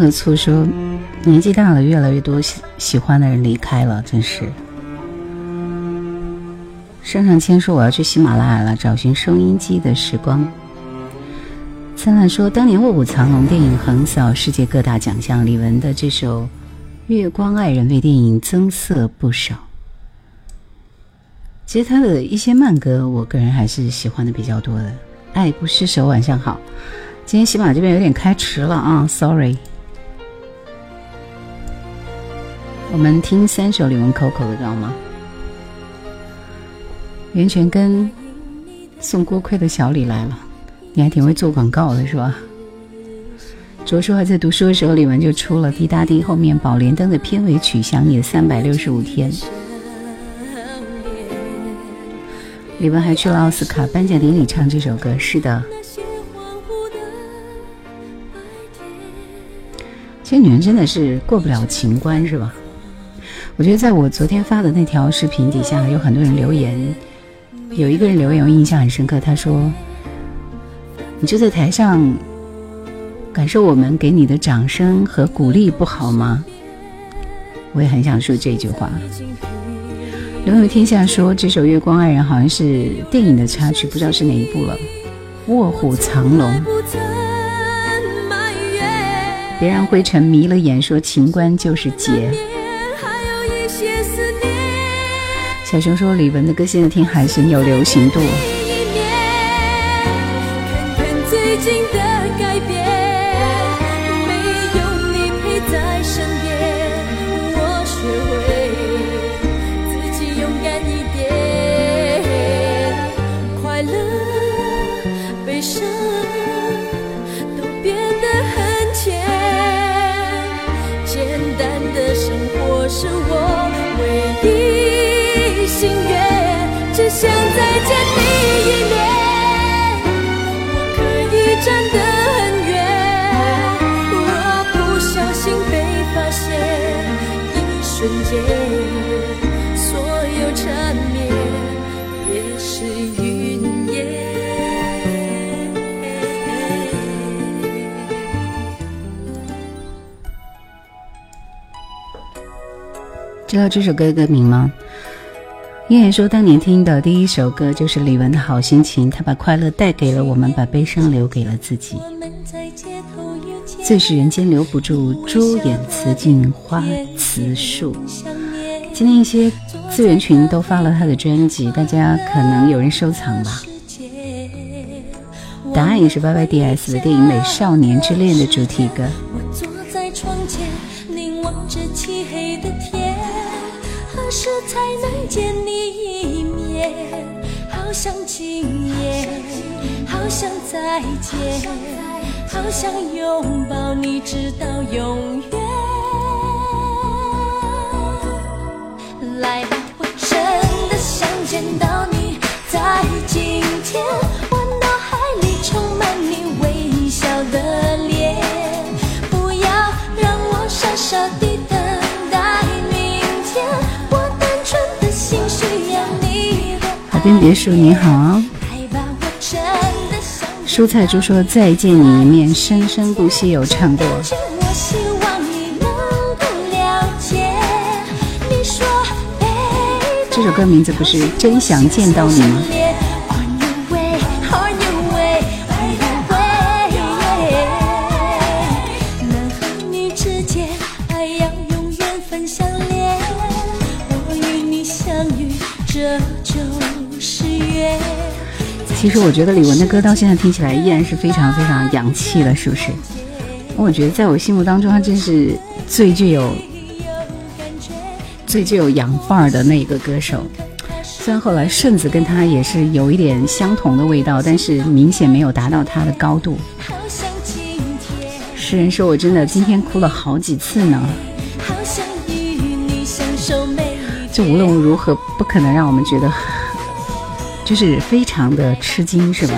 何处说，年纪大了，越来越多喜喜欢的人离开了，真是。上上签说我要去喜马拉雅了，找寻收音机的时光。灿烂说，当年《卧虎藏龙》电影横扫世界各大奖项，李玟的这首《月光爱人》为电影增色不少。其实他的一些慢歌，我个人还是喜欢的比较多的。爱不释手，晚上好。今天喜马这边有点开迟了啊，sorry。我们听三首李玟 Coco 的，知道吗？袁泉跟送锅盔的小李来了，你还挺会做广告的是吧？卓叔还在读书的时候，李玟就出了《滴答滴》后面《宝莲灯》的片尾曲《想你的三百六十五天》。李玟还去了奥斯卡颁奖典礼唱这首歌，是的。这女人真的是过不了情关，是吧？我觉得在我昨天发的那条视频底下，有很多人留言。有一个人留言，我印象很深刻。他说：“你就在台上感受我们给你的掌声和鼓励，不好吗？”我也很想说这句话。刘有天下说这首《月光爱人》好像是电影的插曲，不知道是哪一部了，《卧虎藏龙》。别让灰尘迷了眼，说情关就是劫。小熊说：“李玟的歌现在听还是有流行度。”知道这首歌的歌名吗？燕燕说，当年听的第一首歌就是李玟的《好心情》，她把快乐带给了我们，把悲伤留给了自己。最是人间留不住，朱颜辞镜花辞树。今天一些资源群都发了他的专辑，大家可能有人收藏吧。答案也是 Y Y D S 的电影《美少年之恋》的主题歌。想今夜，好想再见，好想拥抱你直到永远。来吧，我真的想见到你，在今天，我脑海里充满你微笑的脸，不要让我傻傻地。边别墅你好，蔬菜猪说再见你一面，生生不息有唱过。这首歌名字不是真想见到你吗？其实我觉得李玟的歌到现在听起来依然是非常非常洋气的，是不是？我觉得在我心目当中，她真是最具有最具有洋范儿的那一个歌手。虽然后来顺子跟她也是有一点相同的味道，但是明显没有达到她的高度。诗人说：“我真的今天哭了好几次呢。”就无论如何，不可能让我们觉得。就是非常的吃惊，是吧？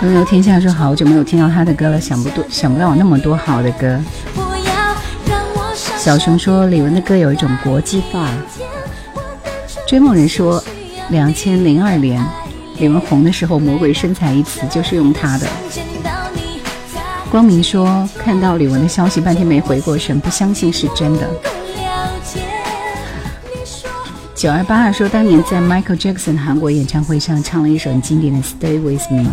悠游天下说好久没有听到他的歌了，想不多想不到有那么多好的歌。小熊说李玟的歌有一种国际范儿。追梦人说，两千零二年李玟红的时候，“魔鬼身材”一词就是用她的。光明说看到李玟的消息，半天没回过神，不相信是真的。九二八二说，当年在 Michael Jackson 韩国演唱会上唱了一首很经典的《Stay With Me》。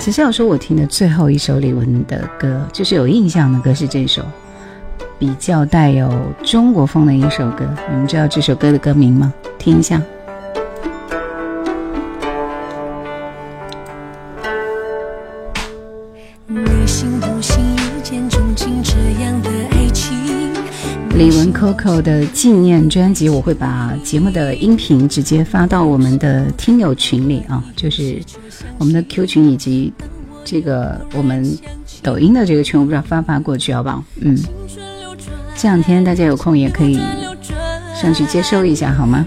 其实要说，我听的最后一首李玟的歌，就是有印象的歌是这首，比较带有中国风的一首歌。你们知道这首歌的歌名吗？听一下。Coco 的纪念专辑，我会把节目的音频直接发到我们的听友群里啊，就是我们的 Q 群以及这个我们抖音的这个群，我不知道发不发过去，好不好？嗯，这两天大家有空也可以上去接收一下，好吗？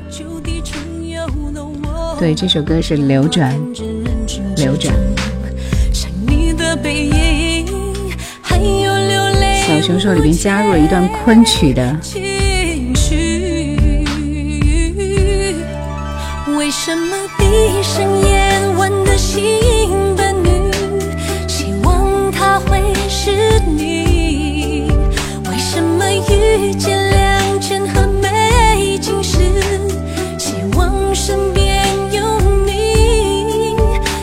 对，这首歌是流转，流转。小熊说里边加入了一段昆曲的。什么闭上眼问的心伴侣，希望他会是你？为什么遇见良辰和美景时，希望身边？有你。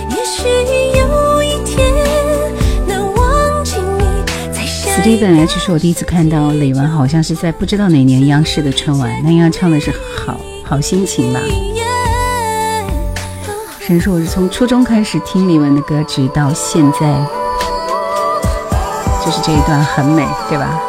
也许有一天能忘记你。此地本来就是我第一次看到李玟，好像是在不知道哪年央视的春晚，那应该唱的是好好心情吧。神说我是从初中开始听李玟的歌，直到现在，就是这一段很美，对吧？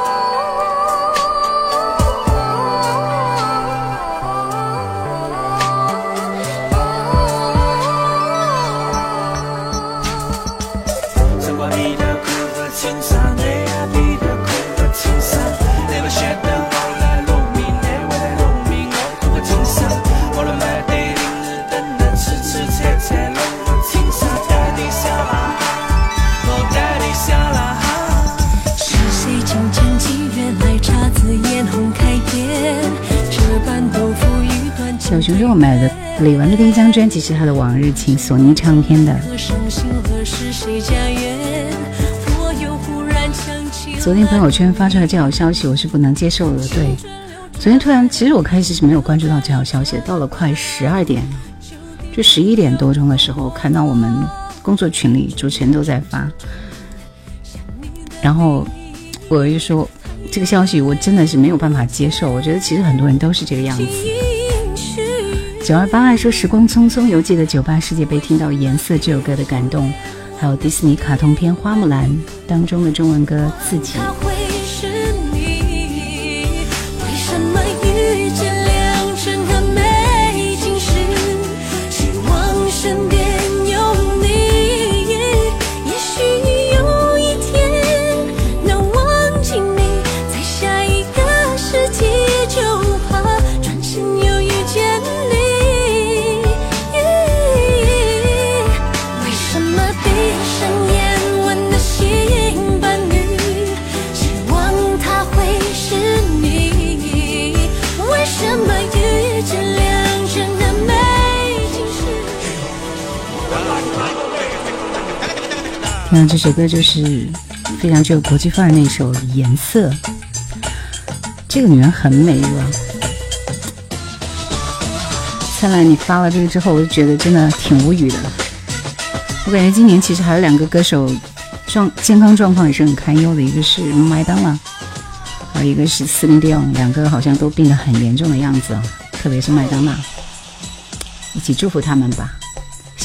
李玟的第一张专辑是她的《往日情》，索尼唱片的。昨天朋友圈发出来这条消息，我是不能接受的。对，昨天突然，其实我开始是没有关注到这条消息，到了快十二点，就十一点多钟的时候，看到我们工作群里主持人都在发，然后我就说这个消息我真的是没有办法接受。我觉得其实很多人都是这个样子。九二八爱说：“时光匆匆，犹记得酒吧世界杯听到《颜色》这首歌的感动，还有迪士尼卡通片《花木兰》当中的中文歌《自己》。”那这首歌就是非常具有国际范儿那首《颜色》。这个女人很美是吧？灿烂，你发了这个之后，我就觉得真的挺无语的。我感觉今年其实还有两个歌手状健康状况也是很堪忧的，一个是麦当娜，还有一个是斯林迪昂，两个好像都病得很严重的样子啊，特别是麦当娜，一起祝福他们吧。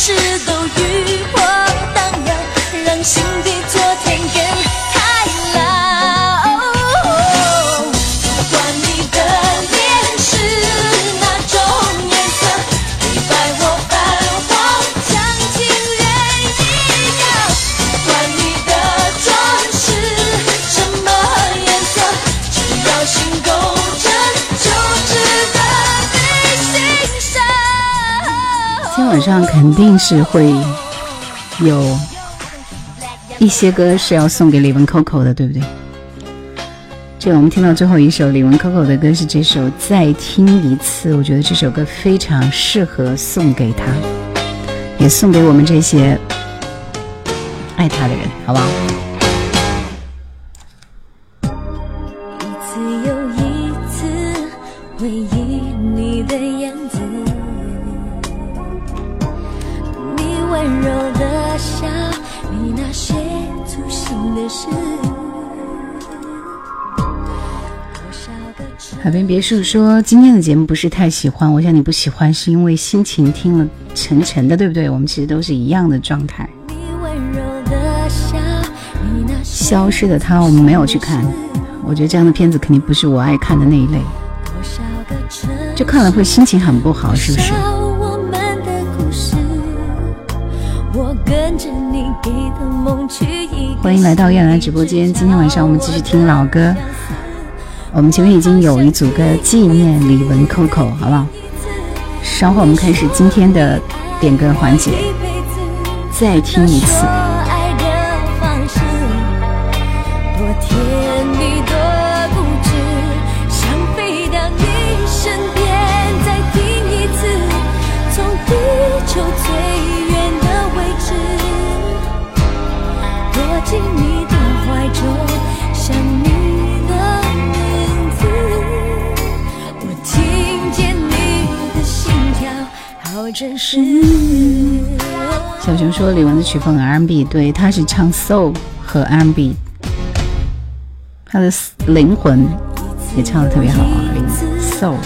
事都与我荡漾，让心底昨上肯定是会有一些歌是要送给李玟 Coco 的，对不对？这我们听到最后一首李玟 Coco 的歌是这首《再听一次》，我觉得这首歌非常适合送给他，也送给我们这些爱他的人，好不好？海边别墅说今天的节目不是太喜欢，我想你不喜欢是因为心情听了沉沉的，对不对？我们其实都是一样的状态。消失的他我们没有去看，我觉得这样的片子肯定不是我爱看的那一类，就看了会心情很不好，是不是？欢迎来到燕兰直播间，今天晚上我们继续听老歌。我们前面已经有一组歌纪念李玟 Coco，好不好？稍后我们开始今天的点歌环节，再听一次。小熊说李玟的曲风 R&B，对，他是唱 Soul 和 R&B，他的灵魂也唱的特别好啊，Soul。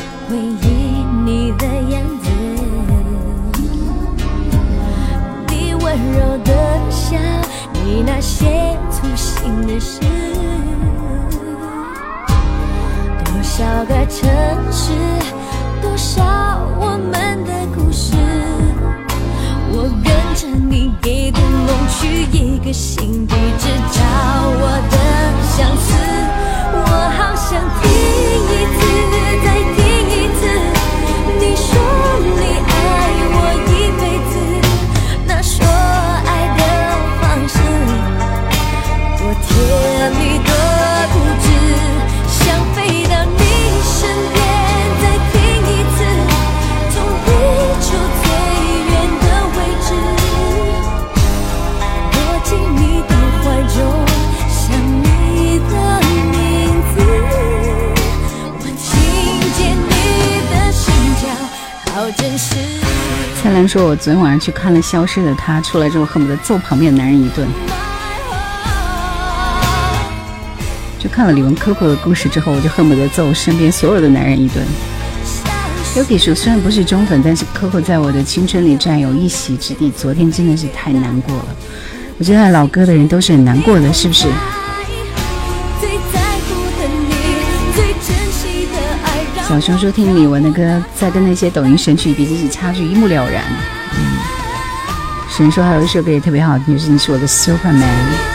多少个城市，找我们的故事。我跟着你给的梦去一个新地址找我的相思，我好想听一次，再听蔡澜说：“我昨天晚上去看了《消失的她》，出来之后恨不得揍旁边的男人一顿。就看了李玟 Coco 的故事之后，我就恨不得揍身边所有的男人一顿。Yuki 说：虽然不是忠粉，但是 Coco 在我的青春里占有一席之地。昨天真的是太难过了。我觉得老歌的人都是很难过的，是不是？小熊说听李玟的歌，在跟那些抖音神曲比，真是差距一目了然。嗯，神说还有一首歌也特别好听，就是你是我的 Superman。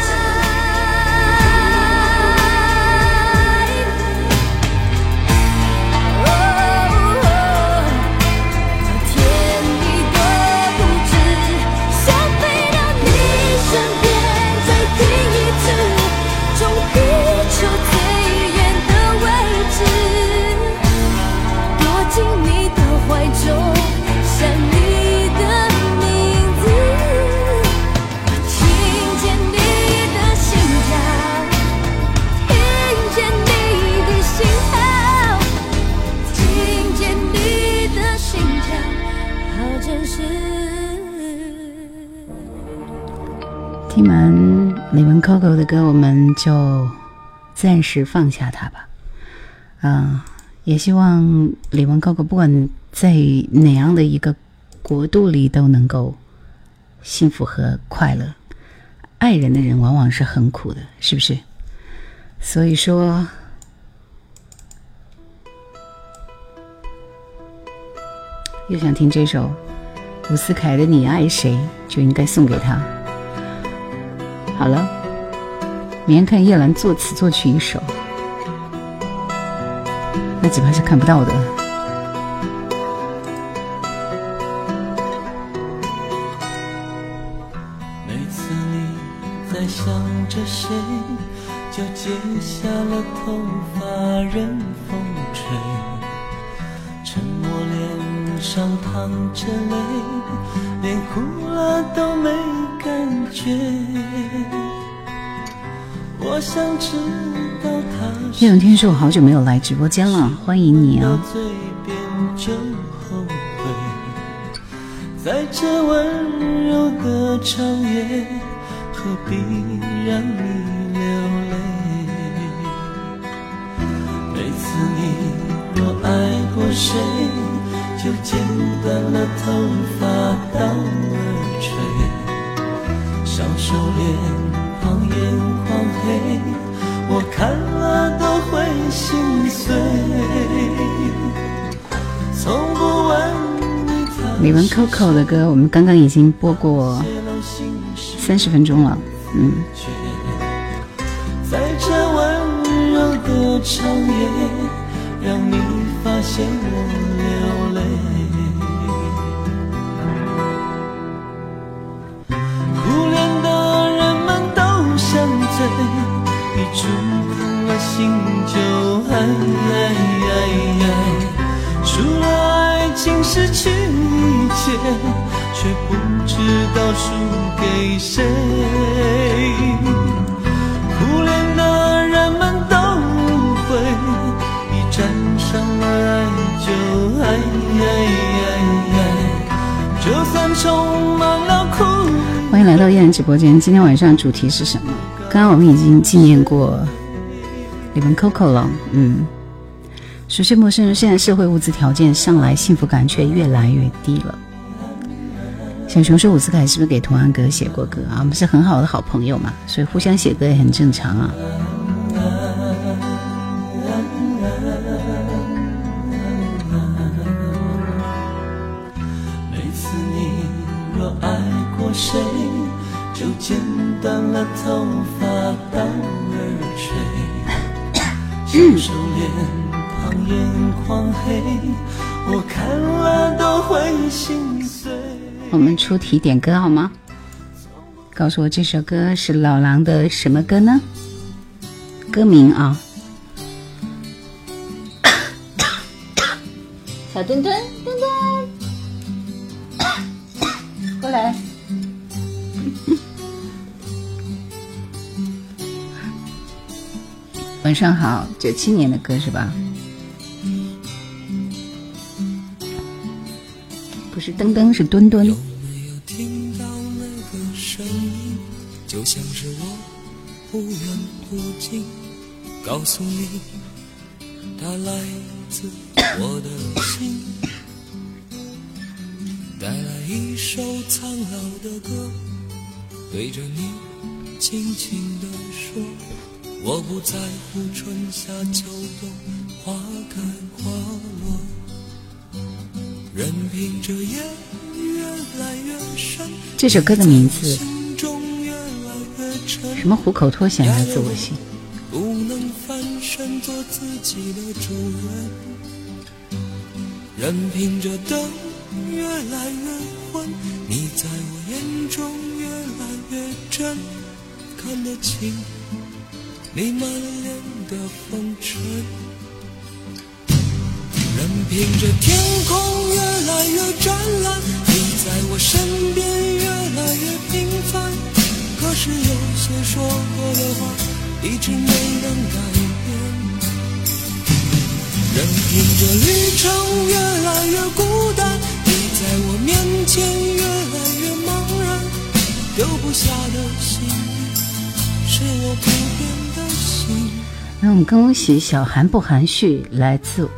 歌，我们就暂时放下它吧。嗯，也希望李玟哥哥不管在哪样的一个国度里都能够幸福和快乐。爱人的人往往是很苦的，是不是？所以说，又想听这首伍思凯的《你爱谁》，就应该送给他。好了，连看叶兰作词作曲一首。那几怕是看不到的。每次你在想着谁就剪下了头发任风吹沉默脸上淌着泪连哭了都没感觉。我想知道他。叶永天说：“我好久没有来直播间了，欢迎你啊！”在这温柔的长夜，何必让你流泪？每次你若爱过谁，就剪断了头发当耳垂，小手脸庞眼我看了都会心碎。从不问。李玟 Coco 的歌，我们刚刚已经播过三十分钟了，嗯。在这温柔的长夜，让你发现我爱爱爱爱，输了爱情失去一切。却不知道输给谁。苦恋的人们都会，一沾上了爱就爱就算充满了苦。欢迎来到燕人直播间，今天晚上主题是什么？刚刚我们已经纪念过你们 Coco 了，嗯。熟悉陌生人，现在社会物资条件上来，幸福感却越来越低了。小熊说：“伍思凯是不是给童安格写过歌啊？我们是很好的好朋友嘛，所以互相写歌也很正常啊。”每次你若爱过谁，就剪断了头发当耳垂，小手脸庞眼眶黑，我看了都会心碎。我们出题点歌好吗？告诉我这首歌是老狼的什么歌呢？歌名啊！小墩墩，上好，九七年的歌是吧？不是噔噔，是墩墩。有没有听到那个声音？就像是我忽远忽近，告诉你，它来自我的心。带来一首苍老的歌，对着你轻轻地说，我不在乎春夏秋冬，花开花落。这首歌的名字，什么虎口脱险来自我心。任凭着灯越来越昏，你在我眼中越来越真，看得清你满脸的风尘。任凭着天空越来越湛蓝，你在我身边越来越平凡。可是有些说过的话，一直没能改变。任凭着旅程越来越孤单，你在我面前越来越茫然。丢不下的心，是我不变。那我们恭喜小韩不含蓄，来自。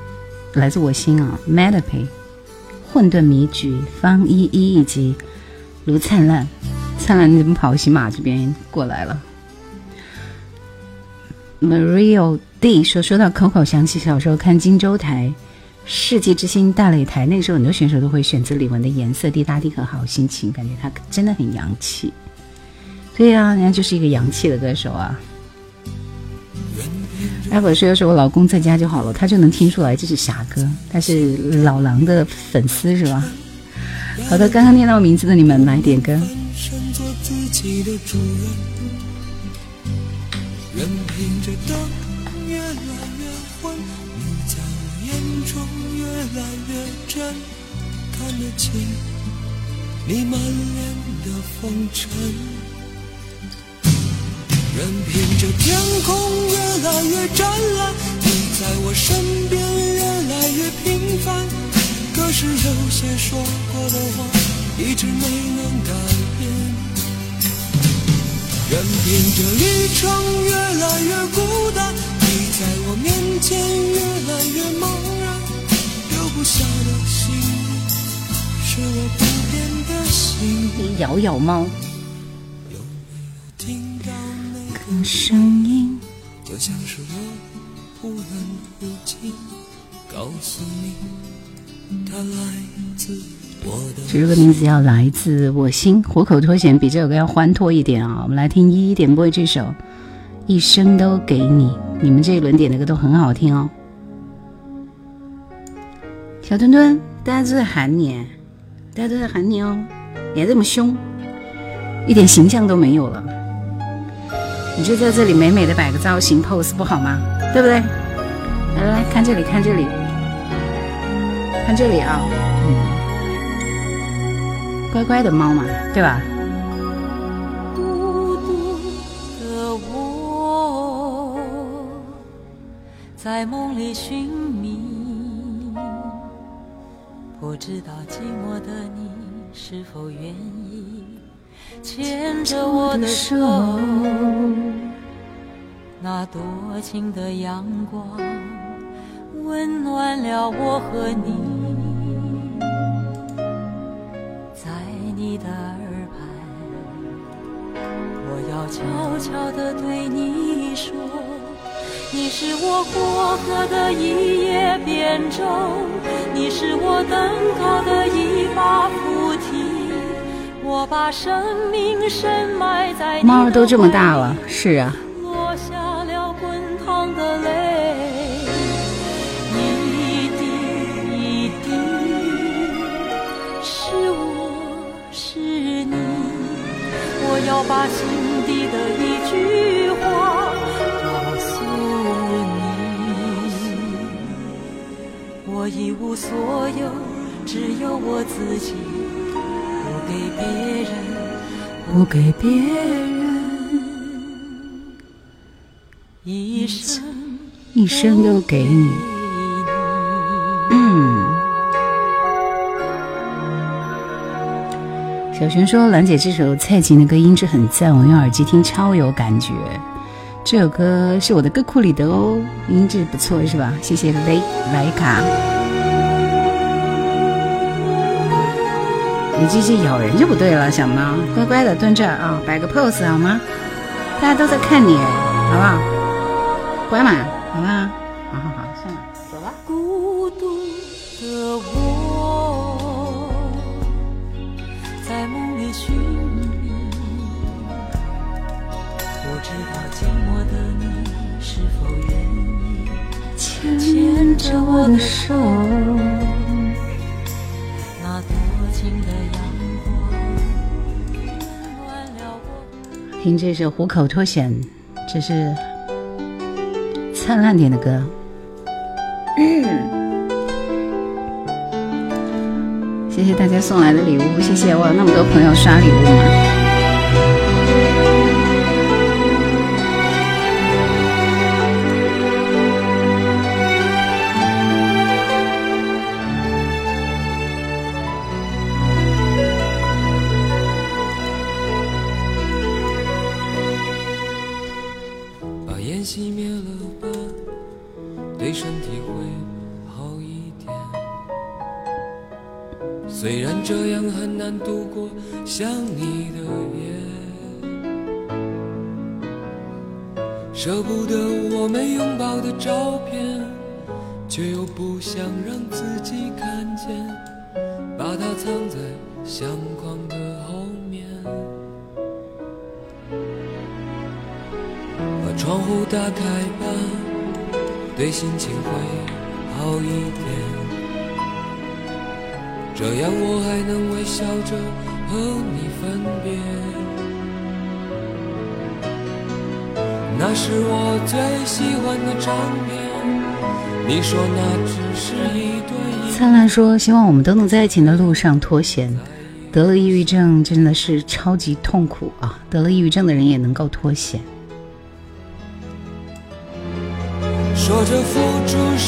来自我心啊，Melody，混沌迷局，方依依以及卢灿烂，灿烂你怎么跑喜马这边过来了？Mario D 说说到 Coco，想起小时候看荆州台《世纪之星》大擂台，那个时候很多选手都会选择李玟的《颜色》，滴答滴和好心情，感觉他真的很洋气。对呀，人家就是一个洋气的歌手啊。艾博说：“要是我老公在家就好了，他就能听出来这是啥歌。他是老狼的粉丝是吧？”好的，刚刚念到名字的你们来点歌。你满脸的风尘。任凭这天空越来越湛蓝，你在我身边越来越平凡。可是有些说过的话，一直没能改变。任凭这旅程越来越孤单，你在我面前越来越茫然。留不下的幸运，是我不变的心。你摇摇猫，声音？就像是我忽远忽近，告诉你，它来自。这首歌名字叫《来自我心》，虎口脱险比这首歌要欢脱一点啊！我们来听一一点播这首《一生都给你》，你们这一轮点的歌都很好听哦。小墩墩，大家都在喊你，大家都在喊你哦，你还这么凶，一点形象都没有了。你就在这里美美的摆个造型 pose 不好吗？对不对？来来来看这里，看这里，看这里啊！乖乖的猫嘛，对吧？孤独的我，在梦里寻觅，不知道寂寞的你是否愿意牵着我的手。那多情的阳光，温暖了我和你。在你的耳畔，我要悄悄地对你说，你是我过河的一叶扁舟，你是我登高的一把菩提，猫儿都这么大了，是啊。落下了滚烫的泪。要把心底的一句话告诉你，我一无所有，只有我自己，别人，不给别人，一生一生都给你。小璇说：“兰姐这首蔡琴的歌音质很赞，我用耳机听超有感觉。这首歌是我的歌库里的哦，音质不错是吧？谢谢雷莱卡。你继续咬人就不对了，小猫，乖乖的蹲这啊，摆个 pose 好吗？大家都在看你，好不好？乖嘛，这《虎口脱险》，这是灿烂点的歌。谢谢大家送来的礼物，谢谢我有那么多朋友刷礼物嘛。心情会好一点。这样我还能微笑着和你分别。那是我最喜欢的唱片。你说那只是一对。灿烂说：“希望我们都能在爱情的路上脱险。得了抑郁症真的是超级痛苦啊！得了抑郁症的人也能够脱险。”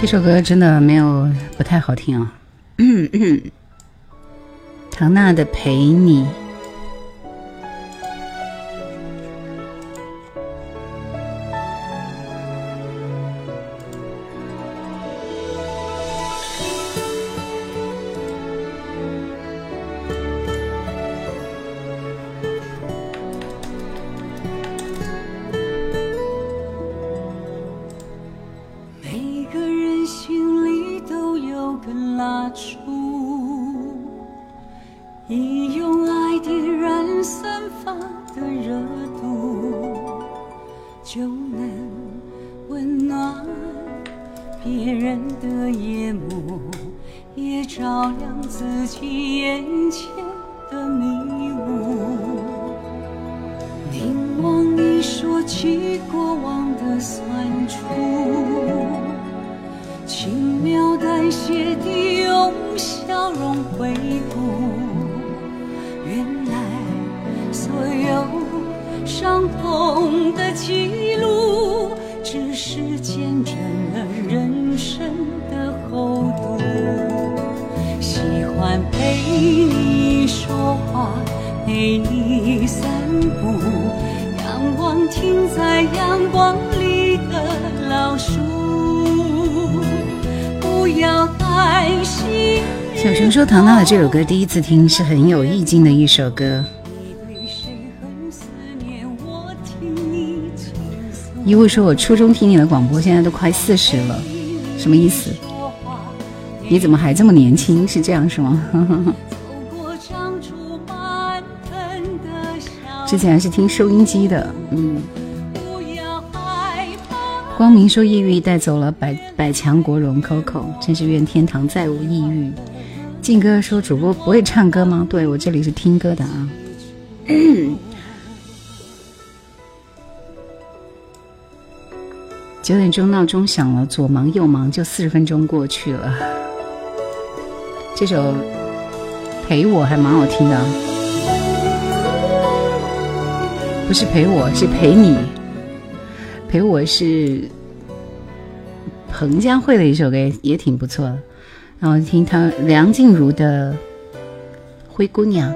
这首歌真的没有不太好听啊！唐娜的《陪你》。这首歌第一次听是很有意境的一首歌。一位说：“我初中听你的广播，现在都快四十了，什么意思？你怎么还这么年轻？是这样是吗？” 之前还是听收音机的，嗯。光明说：“抑郁带走了百百强国荣 Coco，真是愿天堂再无抑郁。”静哥说：“主播不会唱歌吗？”对我这里是听歌的啊。九点钟闹钟响了，左忙右忙，就四十分钟过去了。这首陪我还蛮好听的，不是陪我是陪你，陪我是彭佳慧的一首歌，也挺不错的。然后听他梁静茹的《灰姑娘》。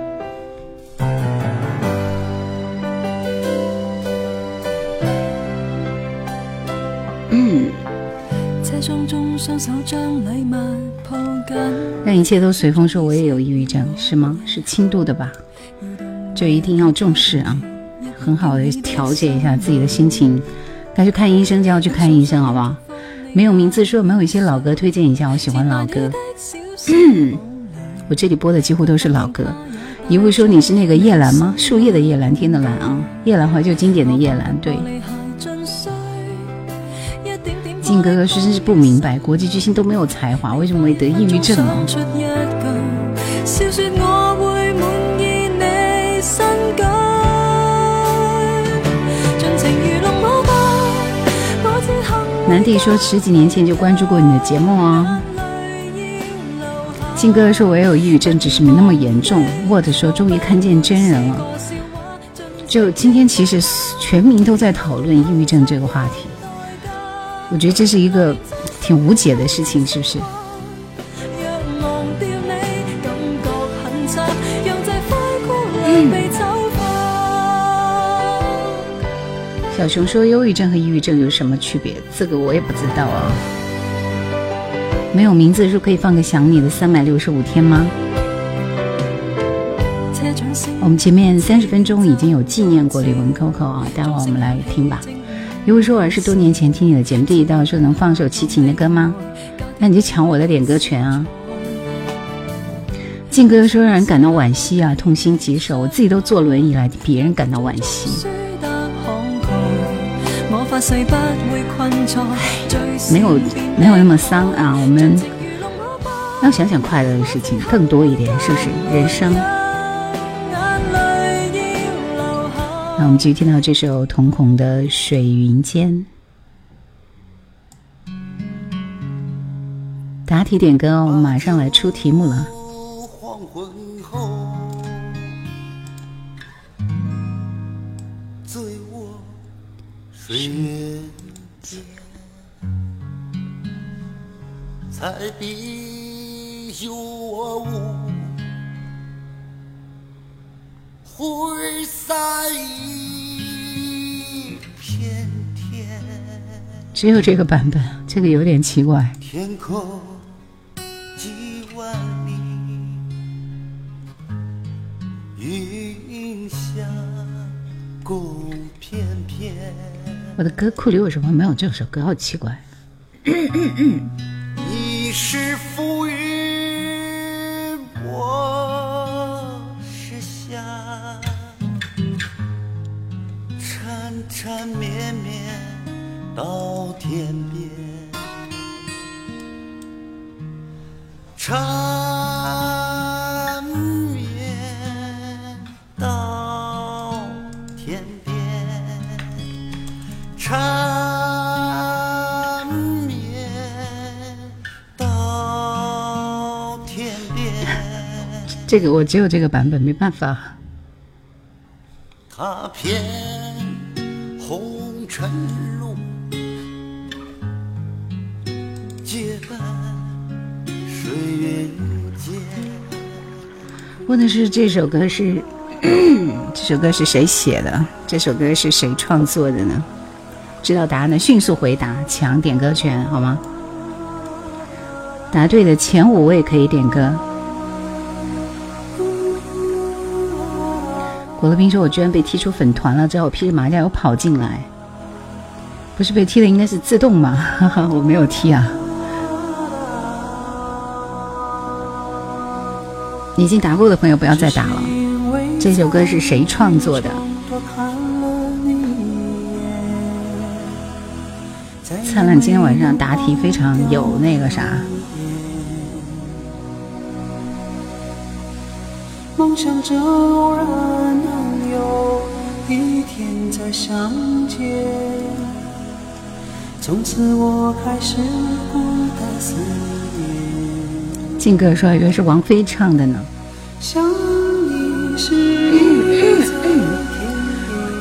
嗯。让一切都随风，说我也有抑郁症，是吗？是轻度的吧？就一定要重视啊，很好的调节一下自己的心情。该去看医生就要去看医生，好不好？没有名字，说没有一些老歌推荐一下，我喜欢老歌。我这里播的几乎都是老歌。一会说你是那个叶兰吗？树叶的叶，蓝天的蓝啊，叶兰怀旧经典的叶兰。对。靖哥哥是真是不明白，国际巨星都没有才华，为什么会得抑郁症呢？南帝说十几年前就关注过你的节目哦。金哥说我也有抑郁症，只是没那么严重。Word 说终于看见真人了。就今天其实全民都在讨论抑郁症这个话题，我觉得这是一个挺无解的事情，是不是？小熊说：“忧郁症和抑郁症有什么区别？”这个我也不知道啊。没有名字是可以放个想你的三百六十五天吗？我们前面三十分钟已经有纪念过李玟 Coco 啊，待会儿我们来听吧。如果说我是多年前听你的节目，第一道说能放首齐秦的歌吗？那你就抢我的点歌权啊！静哥说让人感到惋惜啊，痛心疾首，我自己都坐轮椅来，别人感到惋惜。没有没有那么丧啊，我们要想想快乐的事情更多一点，是不是？人生。那我们继续听到这首瞳孔的水云间。答题点歌，我们马上来出题目了。彩笔有我无，挥洒一片天。只有这个版本，这个有点奇怪。天空几万里，云霞共。我的歌库里为什么没有这首歌？好奇怪。你是浮云，我是霞，缠缠绵绵到天边，缠这个我只有这个版本，没办法。踏遍红尘路，结伴水云间。问的是这首歌是这首歌是谁写的？这首歌是谁创作的呢？知道答案的迅速回答，抢点歌权，好吗？答对的前五位可以点歌。果乐斌说：“我居然被踢出粉团了，之后我披着麻将又跑进来，不是被踢的，应该是自动嘛？哈哈，我没有踢啊。已经答过的朋友不要再打了。这首歌是谁创作的？灿烂今天晚上答题非常有那个啥。”梦想着偶然能有一天再相见，从此我开始孤单思念。静哥说以为是王菲唱的呢。想你是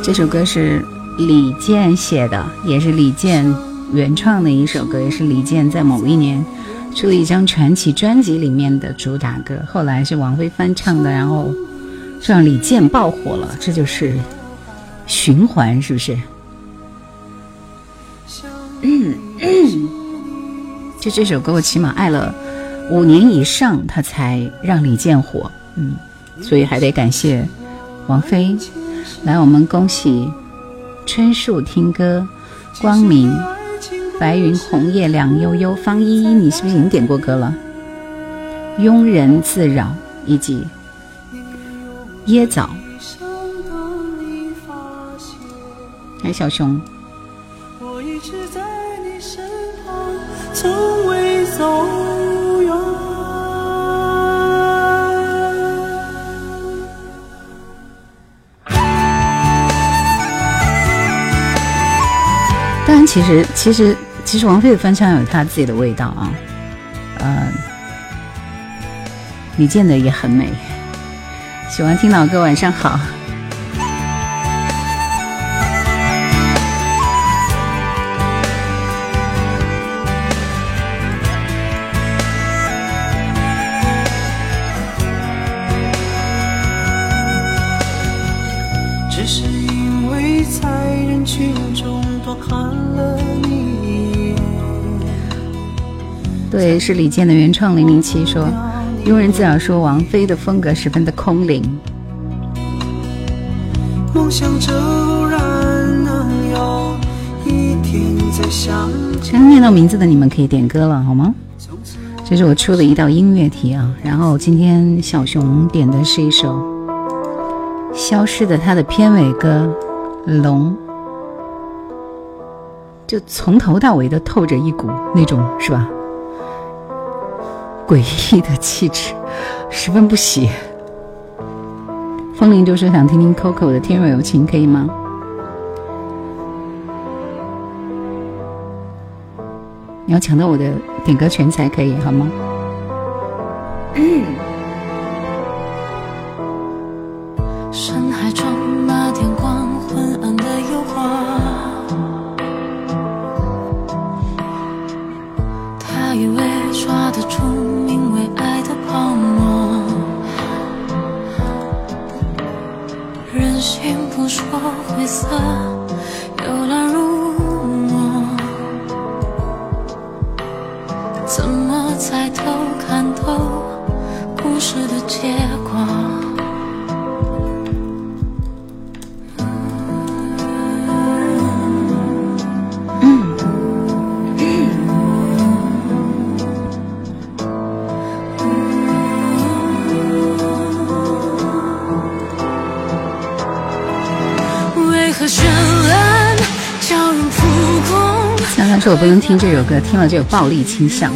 这首歌是李健写的，也是李健原创的一首歌，也是李健在某一年。出了一张传奇专辑里面的主打歌，后来是王菲翻唱的，然后让李健爆火了，这就是循环，是不是？就这首歌，我起码爱了五年以上，他才让李健火，嗯，所以还得感谢王菲。来，我们恭喜春树听歌，光明。白云红叶两悠悠，方依依，你是不是已经点过歌了？庸人自扰，以及椰枣。哎，小熊。当然，其实，其实。其实王菲的翻唱有她自己的味道啊，呃，李健的也很美。喜欢听老歌，晚上好。对，是李健的原创。零零七说，庸人自扰说王菲的风格十分的空灵。梦想骤然能有一天再相刚念到名字的你们可以点歌了，好吗？这是我出的一道音乐题啊。然后今天小熊点的是一首《消失的》，它的片尾歌《龙》，就从头到尾都透着一股那种，是吧？诡异的气质，十分不喜。风铃就说想听听 Coco 的《天若有情》，可以吗？你要抢到我的点歌权才可以，好吗？嗯说灰色说我不能听这首歌，听了就有暴力倾向。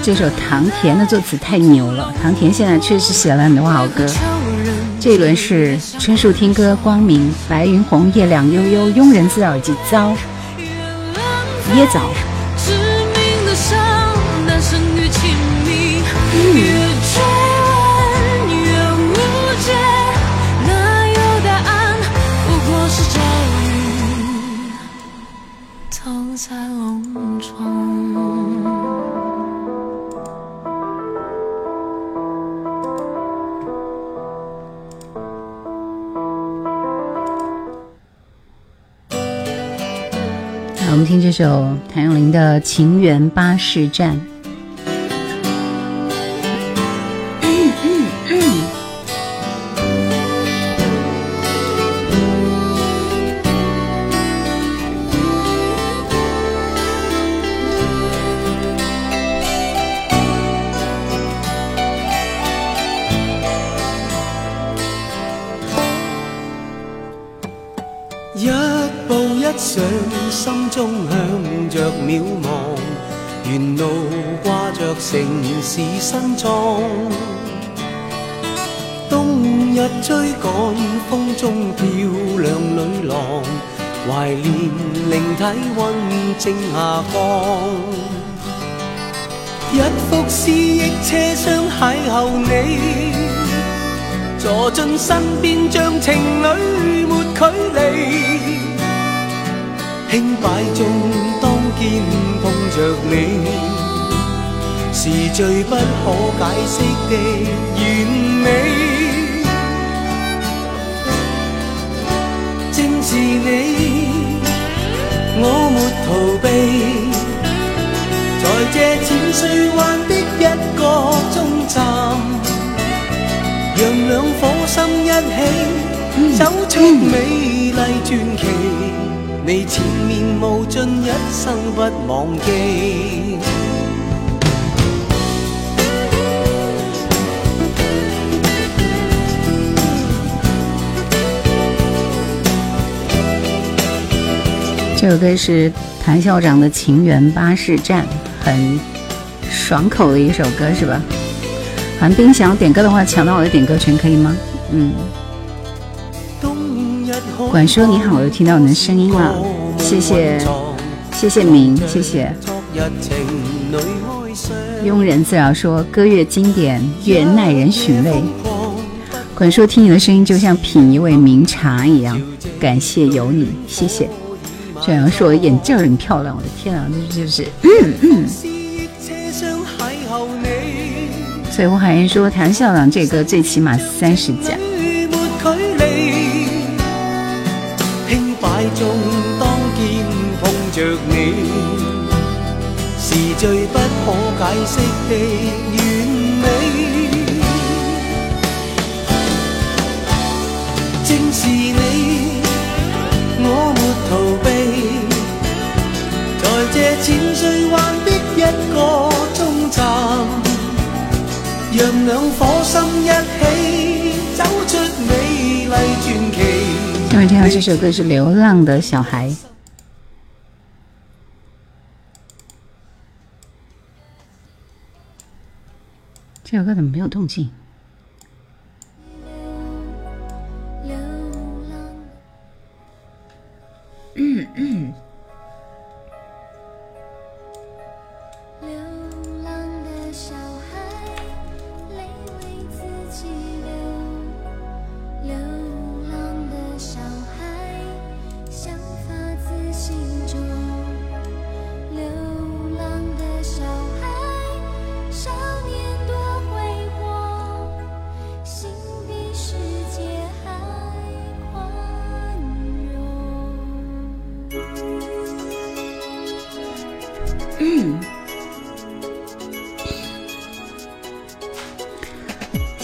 这首唐田的作词太牛了，唐田现在确实写了很多好歌。这一轮是春树听歌，光明、白云红、叶》、《凉悠悠、庸人自扰以及糟、椰枣。就谭咏麟的《情缘巴士站》。怀念灵体温正下降。一幅思忆车厢邂逅你，坐进身边像情侣没距离，轻摆中当肩碰着你。是最不可解释的完美，是你，我没逃避，在这浅水湾的一个终站，让两颗心一起走出美丽传奇，你前面无尽，一生不忘记。这首歌是谭校长的《情缘巴士站》，很爽口的一首歌，是吧？韩冰想要点歌的话，抢到我的点歌权可以吗？嗯。管叔你好，我又听到你的声音了，谢谢，谢谢明，谢谢。庸人自扰说歌越经典越耐人寻味。管叔听你的声音就像品一味名茶一样，感谢有你，谢谢。这样说我眼镜很漂亮，我的天啊，这就是。所以胡海燕说谭校长这歌最起码三十加。是最不可解释的在这千岁幻的一个终站，让两颗心一起走出美丽传奇。下面听到这首歌是《流浪的小孩》。这首歌怎么没有动静？嗯嗯。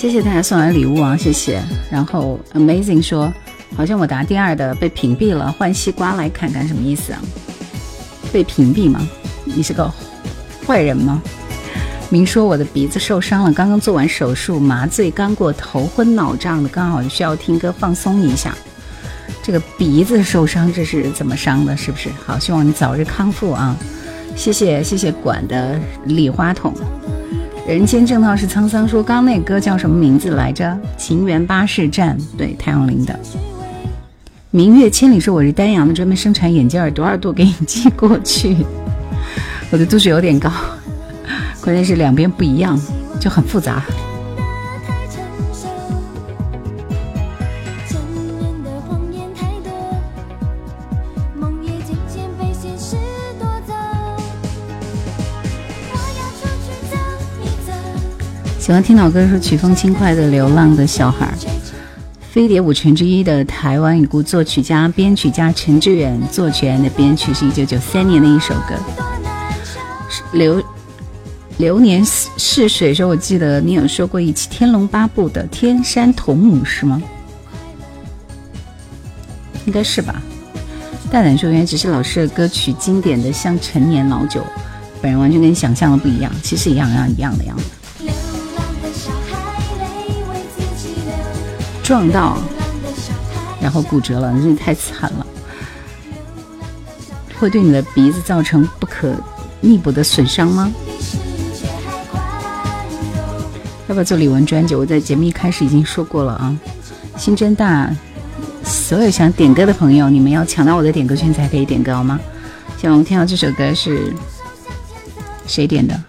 谢谢大家送来礼物啊，谢谢。然后 Amazing 说，好像我答第二的被屏蔽了，换西瓜来看看什么意思啊？被屏蔽吗？你是个坏人吗？明说我的鼻子受伤了，刚刚做完手术，麻醉刚过，头昏脑胀的，刚好需要听歌放松一下。这个鼻子受伤，这是怎么伤的？是不是？好，希望你早日康复啊！谢谢谢谢管的礼花筒。人间正道是沧桑，说刚刚那歌叫什么名字来着？情缘巴士站，对，太阳林的。明月千里说我是丹阳的，专门生产眼镜儿，多少度给你寄过去？我的度数有点高，关键是两边不一样，就很复杂。喜欢听老歌，说曲风轻快的《流浪的小孩》，飞碟五泉之一的台湾已故作曲家、编曲家陈志远作曲的编曲，是一九九三年的一首歌。流流年逝水说，我记得你有说过一期《天龙八部》的天山童母是吗？应该是吧。大胆说，原来只是老师的歌曲，经典的像陈年老酒。本人完全跟你想象的不一样，其实一样一样一样的样子。撞到，然后骨折了，真是太惨了，会对你的鼻子造成不可弥补的损伤吗？要不要做李玟专辑？我在节目一开始已经说过了啊。心真大，所有想点歌的朋友，你们要抢到我的点歌券才可以点歌好吗？现在我们听到这首歌是谁点的？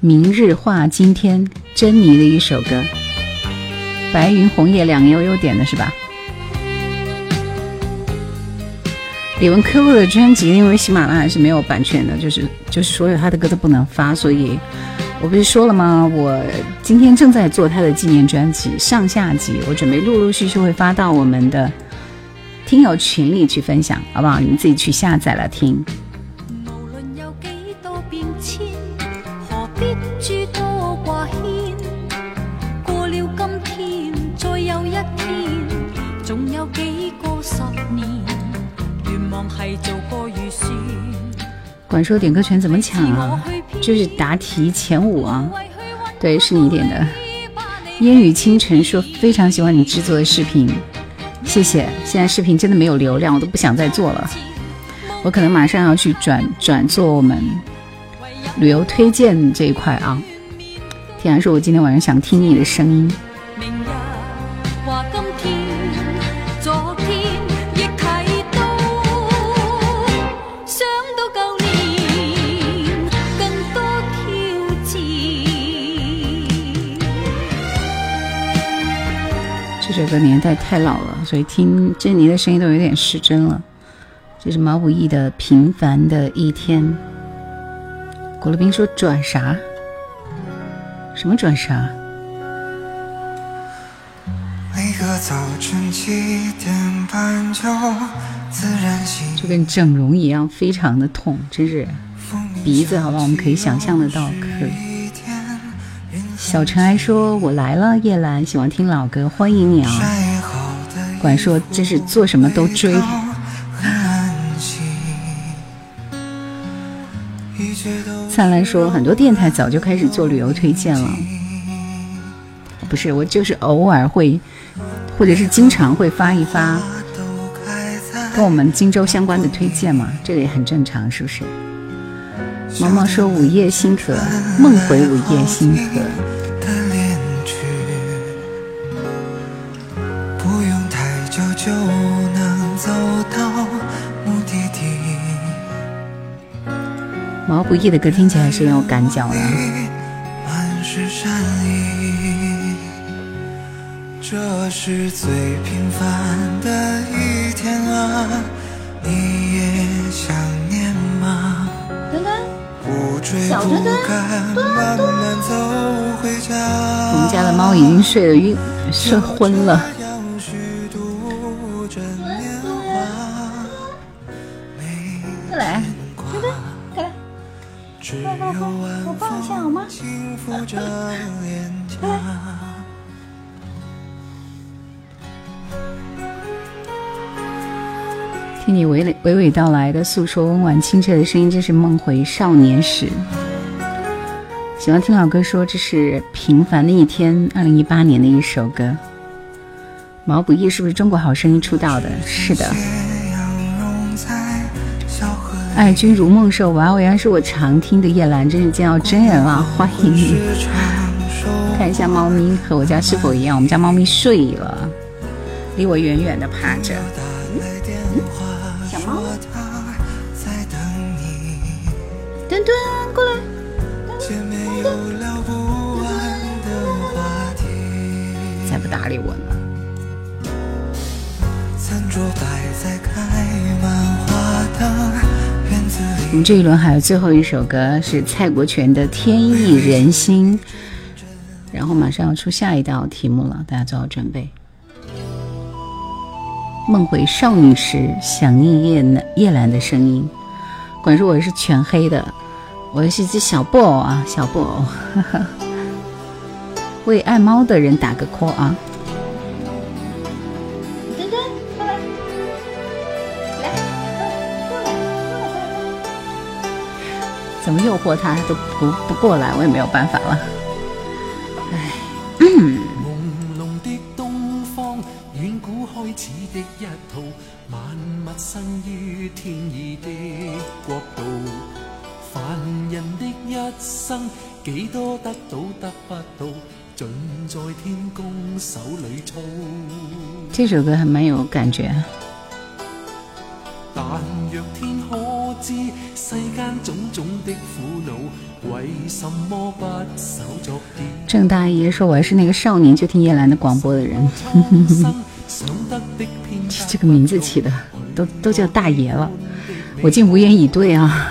明日话今天，珍妮的一首歌。白云红叶两悠悠点的是吧？李玟 QQ 的专辑，因为喜马拉雅是没有版权的，就是就是所有他的歌都不能发，所以我不是说了吗？我今天正在做他的纪念专辑上下集，我准备陆陆续续会发到我们的听友群里去分享，好不好？你们自己去下载了听。管说点歌权怎么抢啊？就是答题前五啊。对，是你点的。烟雨清晨说非常喜欢你制作的视频，谢谢。现在视频真的没有流量，我都不想再做了。我可能马上要去转转做我们旅游推荐这一块啊。天然说，我今天晚上想听你的声音。这个年代太老了，所以听珍妮的声音都有点失真了。这是毛不易的《平凡的一天》。古乐斌说转啥？什么转啥？每个早晨七点半就就跟整容一样，非常的痛，真是鼻子，好吧，我们可以想象得到，可以。小尘埃说：“我来了，叶兰喜欢听老歌，欢迎你啊！”管说这是做什么都追。灿烂说：“很多电台早就开始做旅游推荐了，不是我就是偶尔会，或者是经常会发一发。”跟我们荆州相关的推荐嘛，这个也很正常，是不是？毛毛说午夜星河，梦回午夜星河。毛不易的歌听起来是很有感脚的。这是最平凡的一天啊，你也想念吗？墩墩，小墩墩，墩墩。我们家的猫已经睡得晕，睡昏了。娓娓娓道来的诉说，温婉清澈的声音，真是梦回少年时。喜欢听老歌，说这是平凡的一天，二零一八年的一首歌。毛不易是不是中国好声音出道的？是的。爱君如梦说，哇，原来是我常听的叶兰，真是见到真人了，欢迎你。看一下猫咪和我家是否一样，我们家猫咪睡了，离我远远的趴着。我们这一轮还有最后一首歌是蔡国权的《天意人心》，然后马上要出下一道题目了，大家做好准备。梦回少女时，想念叶兰叶兰的声音。管说我是全黑的。我是只小布偶啊，小布偶，为爱猫的人打个 call 啊！怎么诱惑他都不不过来我也没有办法了。唉朦胧的东方远古开始的一套万物生于天意的国度凡人的一生几多得到得不到尽在天公手里操这首歌还蛮有感觉啊但若天可知世间种种的苦恼，为什么不手作点？郑大爷说：“我还是那个少年就听叶兰的广播的人。”这个名字起的都都叫大爷了，我竟无言以对啊！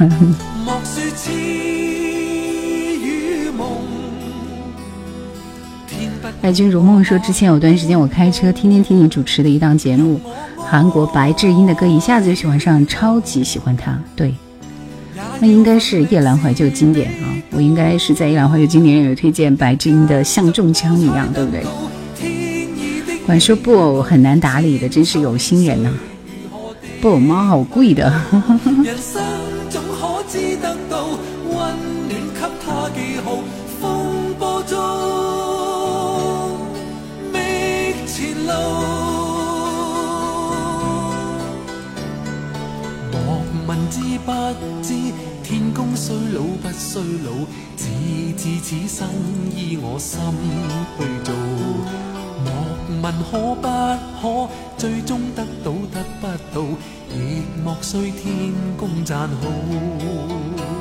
爱君如梦说：“之前有段时间，我开车天天听你主持的一档节目，韩国白智英的歌，一下子就喜欢上，超级喜欢他。对，那应该是夜阑怀旧经典啊！我应该是在夜阑怀旧经典里有推荐白智英的《像中枪一样》，对不对？管说布偶很难打理的，真是有心人呐！布偶猫好贵的。知不知天公衰老不衰老，只知此生依我心去做。莫问可不可，最终得到得不到，亦莫需天公赞好。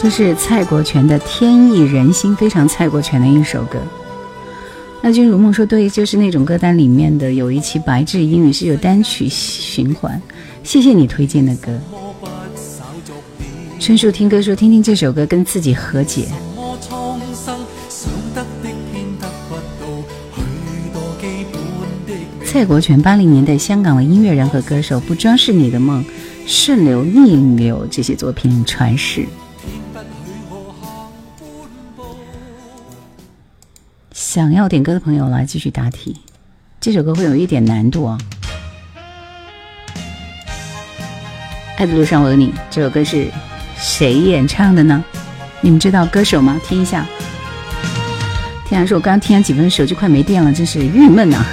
这是蔡国权的《天意人心》，非常蔡国权的一首歌。那君如梦说对，就是那种歌单里面的有一期白智英语是有单曲循环。谢谢你推荐的歌。春树听歌说：“听听这首歌，跟自己和解。”蔡国权，八零年代香港的音乐人和歌手，《不装饰你的梦》《顺流逆流》这些作品传世。想要点歌的朋友来继续答题，这首歌会有一点难度啊。爱的路上我有你，这首歌是谁演唱的呢？你们知道歌手吗？听一下。天然说，我刚刚听完几分钟，手机快没电了，真是郁闷呐。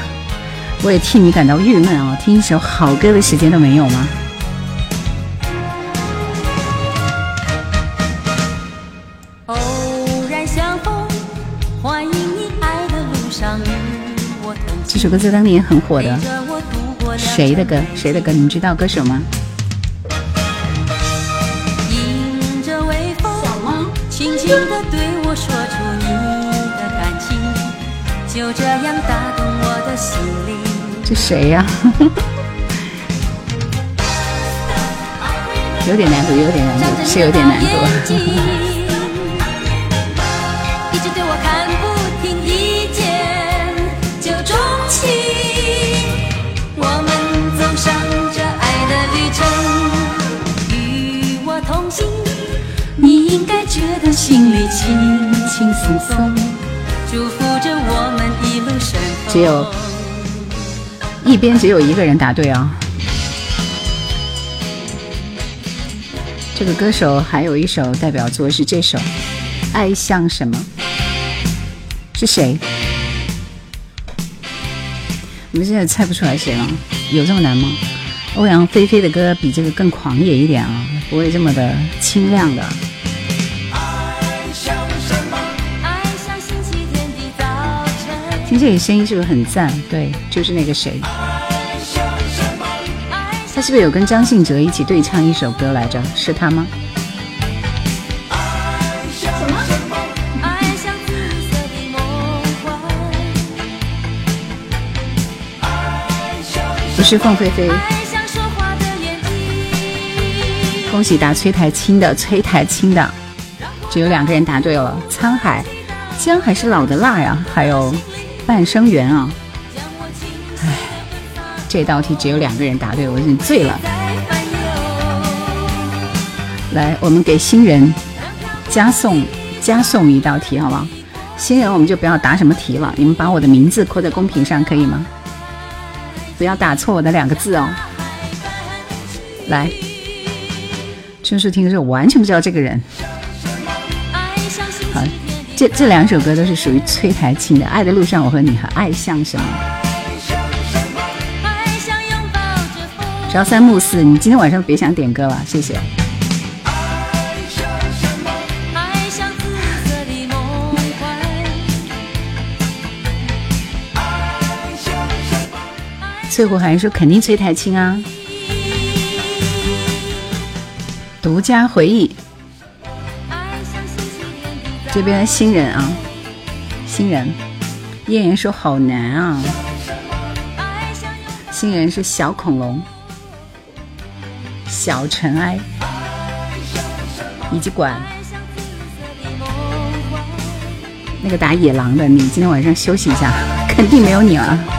我也替你感到郁闷啊！听一首好歌的时间都没有吗？首歌在当年很火的，谁的歌？谁的歌？你们知道歌手吗？迎着微风，轻轻地对我说出你的感情，就这样打动我的心灵。这谁呀？有点难度，有点难度，是有点难度。与我同行，你应该觉得心里轻轻松松。只有。一边只有一个人答对啊！这个歌手还有一首代表作是这首《爱像什么》，是谁？你们现在猜不出来谁了？有这么难吗？欧阳菲菲的歌比这个更狂野一点啊，不会这么的清亮的。听这个声音是不是很赞？对，就是那个谁，他是不是有跟张信哲一起对唱一首歌来着？是他吗？不是凤飞飞。恭喜答崔台青的，崔台青的，只有两个人答对了。沧海，姜还是老的辣呀，还有。半生缘啊！哎，这道题只有两个人答对，我已经醉了。来，我们给新人加送加送一道题，好不好？新人我们就不要答什么题了，你们把我的名字扣在公屏上，可以吗？不要打错我的两个字哦。来，春树听的时候完全不知道这个人。好。这这两首歌都是属于崔台青的，《爱的路上我和你》和《爱像什么》。朝三暮四，你今天晚上别想点歌了，谢谢。翠湖还说肯定崔台青啊，独家回忆。这边新人啊，新人，燕言说好难啊。新人是小恐龙、小尘埃，以及管那个打野狼的，你今天晚上休息一下，肯定没有你了。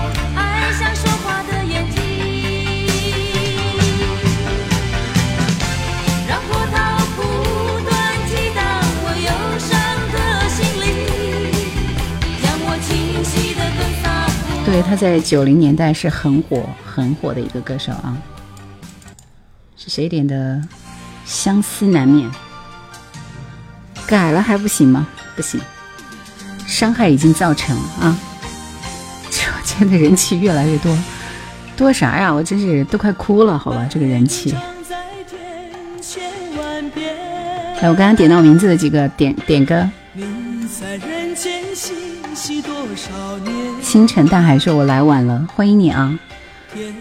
他在九零年代是很火、很火的一个歌手啊。是谁点的？相思难眠，改了还不行吗？不行，伤害已经造成了啊！直播间的人气越来越多，多啥呀？我真是都快哭了，好吧？这个人气。来，我刚刚点到名字的几个点点歌。星辰大海说：“我来晚了，欢迎你啊！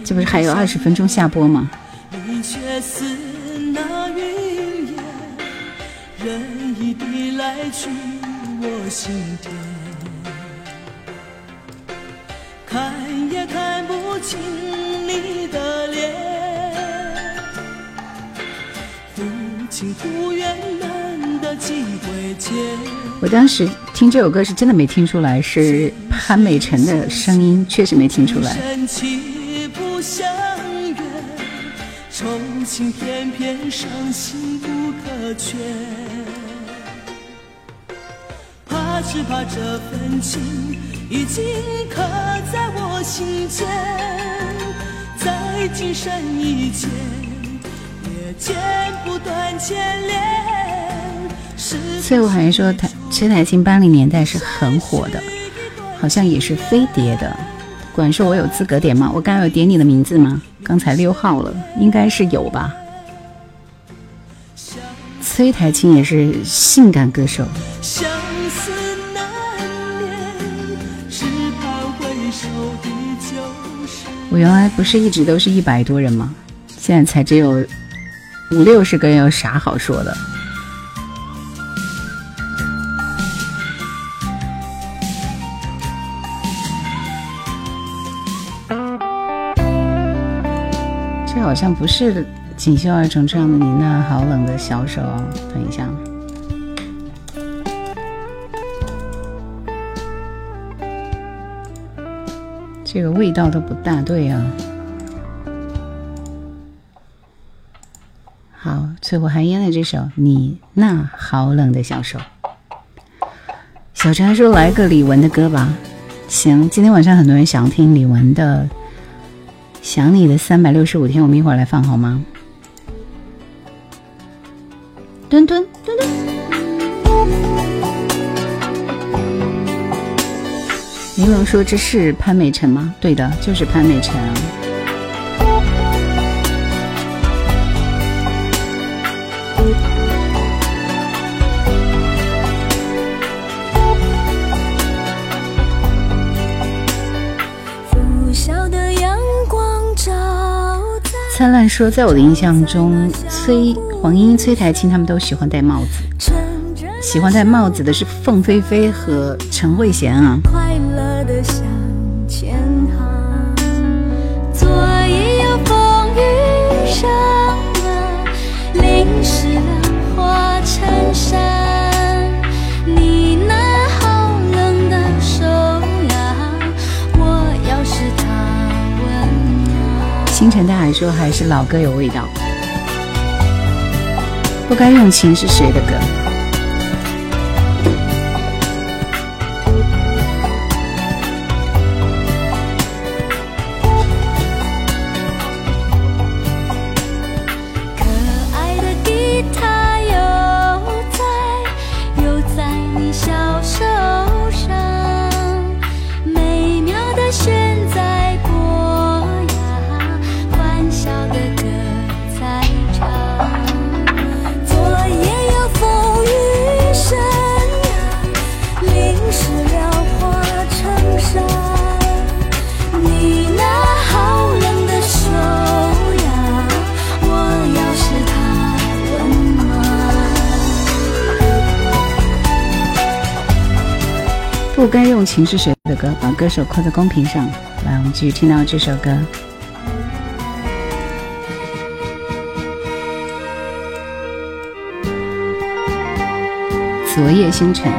这不是还有二十分钟下播吗？”看也看不清你的脸。我当时听这首歌是真的没听出来是潘美辰的声音，确实没听出来。怕只怕这份情已经刻在我心间，在今生也剪不断牵连。所以我好像说台崔台青八零年代是很火的，好像也是飞碟的。管说我有资格点吗？我刚刚有点你的名字吗？刚才六号了，应该是有吧。崔台青也是性感歌手。我原来不是一直都是一百多人吗？现在才只有五六十个人，有啥好说的？好像不是《锦绣二重唱的你那好冷的小手哦，等一下。这个味道都不大对啊！好，翠火寒烟的这首《你那好冷的小手》，小陈说来个李玟的歌吧。行，今天晚上很多人想听李玟的《想你的三百六十五天》，我们一会儿来放好吗？墩墩墩墩。玲珑说：“这是潘美辰吗？对的，就是潘美辰。”灿烂说：“在我的印象中，崔黄莺、崔台青他们都喜欢戴帽子。”喜欢戴帽子的是凤飞飞和陈慧娴啊。星辰大海说还是老歌有味道。不该用情是谁的歌？该用情是谁的歌？把歌手扣在公屏上。来，我们继续听到这首歌。昨夜星辰。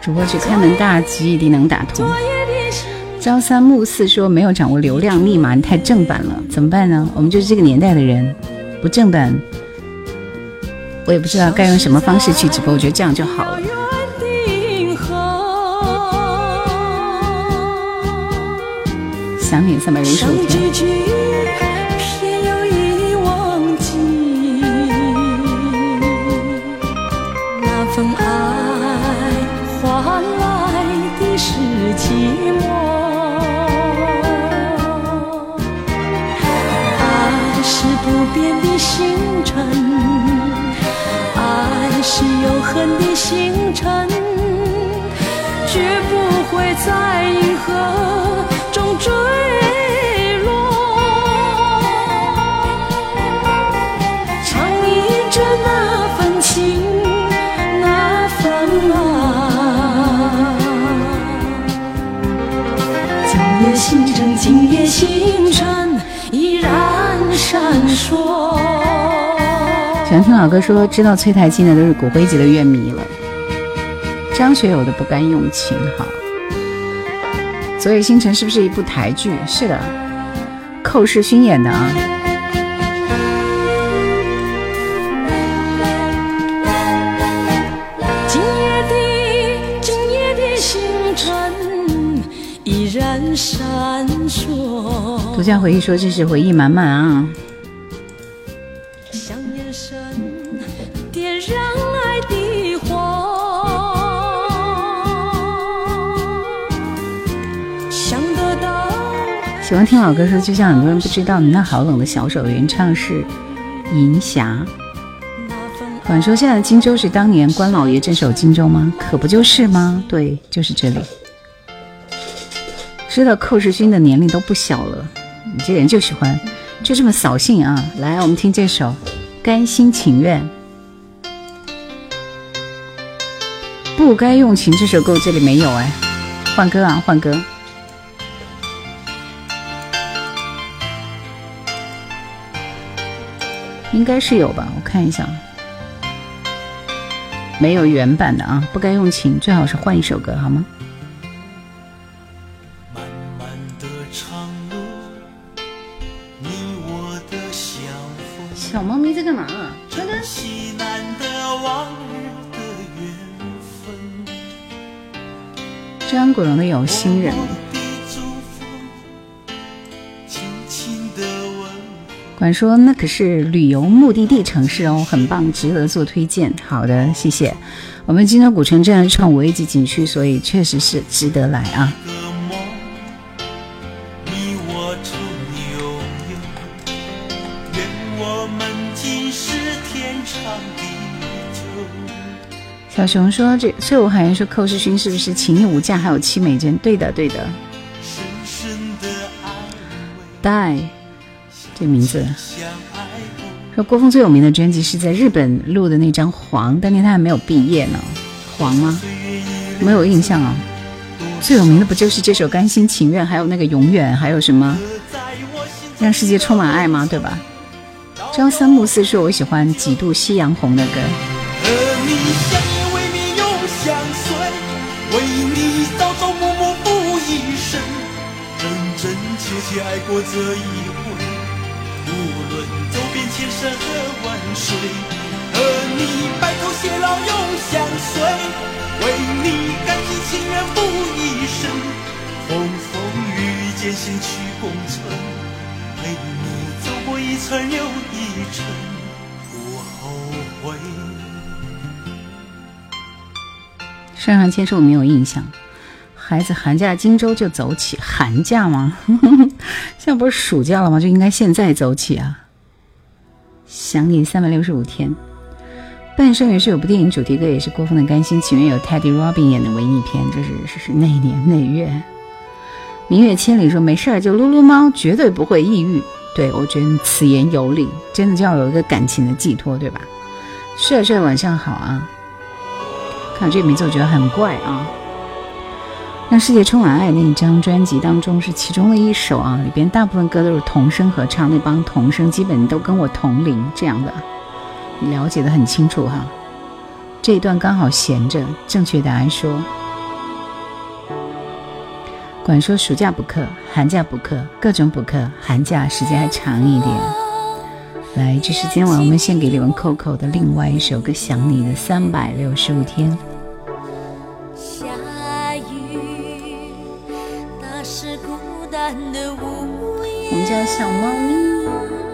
主播去开门大吉，一定能打通。朝三暮四说没有掌握流量密码，你太正版了，怎么办呢？我们就是这个年代的人，不正版，我也不知道该用什么方式去直播，我觉得这样就好了。想你三百六十五天。永恒的星辰，绝不会在银河中坠落。唱一着那份情，那份爱，今夜星辰，今夜星辰依然闪烁。喜欢听老哥，说知道崔台金的都是骨灰级的乐迷了。张学友的不甘用情，好。昨夜星辰是不是一部台剧？是的，寇世勋演的啊。今夜的今夜的星辰依然闪烁。独家回忆说这是回忆满满啊。喜欢听老歌说，就像很多人不知道，你那好冷的小手，原唱是银霞。管说现在的荆州是当年关老爷镇守荆州吗？可不就是吗？对，就是这里。知道寇世勋的年龄都不小了，你这人就喜欢就这么扫兴啊！来，我们听这首《甘心情愿》。不该用情这首歌这里没有哎，换歌啊，换歌。应该是有吧，我看一下。没有原版的啊，不该用情，最好是换一首歌好吗？管说那可是旅游目的地城市哦，很棒，值得做推荐。好的，谢谢。我们金州古城镇创五 A 级景区，所以确实是值得来啊。个梦，你我曾拥有，愿我们今世天长地久。小熊说这，所以我好像说寇世勋是不是情义无价，还有戚美珍？对的，对的。深深的爱，带这名字。说郭峰最有名的专辑是在日本录的那张《黄》，当年他还没有毕业呢。黄吗？没有印象啊。最有名的不就是这首《甘心情愿》，还有那个《永远》，还有什么《让世界充满爱》吗？对吧？朝三暮四是我喜欢几度夕阳红的歌。和你相依为命永相随，为你朝朝暮暮付一生，真真切切爱过这一。论走遍千山和万水，和你白头偕老永相随，为你甘心情愿付一生，风风雨雨艰辛去共存，陪你走过一程又一程，不后悔。上上签是我没有印象。孩子寒假荆州就走起，寒假吗？现在不是暑假了吗？就应该现在走起啊！想你三百六十五天。半生缘是有部电影主题歌，也是郭峰的《甘心情愿》，有 Teddy Robin 演的文艺片，这是是是那年那月。明月千里说没事儿就撸撸猫，绝对不会抑郁。对我觉得此言有理，真的就要有一个感情的寄托，对吧？帅帅晚上好啊！看这个名字我觉得很怪啊。让世界充满爱那一张专辑当中是其中的一首啊，里边大部分歌都是童声合唱，那帮童声基本都跟我同龄这样的，了解的很清楚哈。这一段刚好闲着，正确答案说，管说暑假补课、寒假补课，各种补课，寒假时间还长一点。来，这是今晚我们献给李玟 Coco 的另外一首歌《想你的三百六十五天》。我们家小猫咪。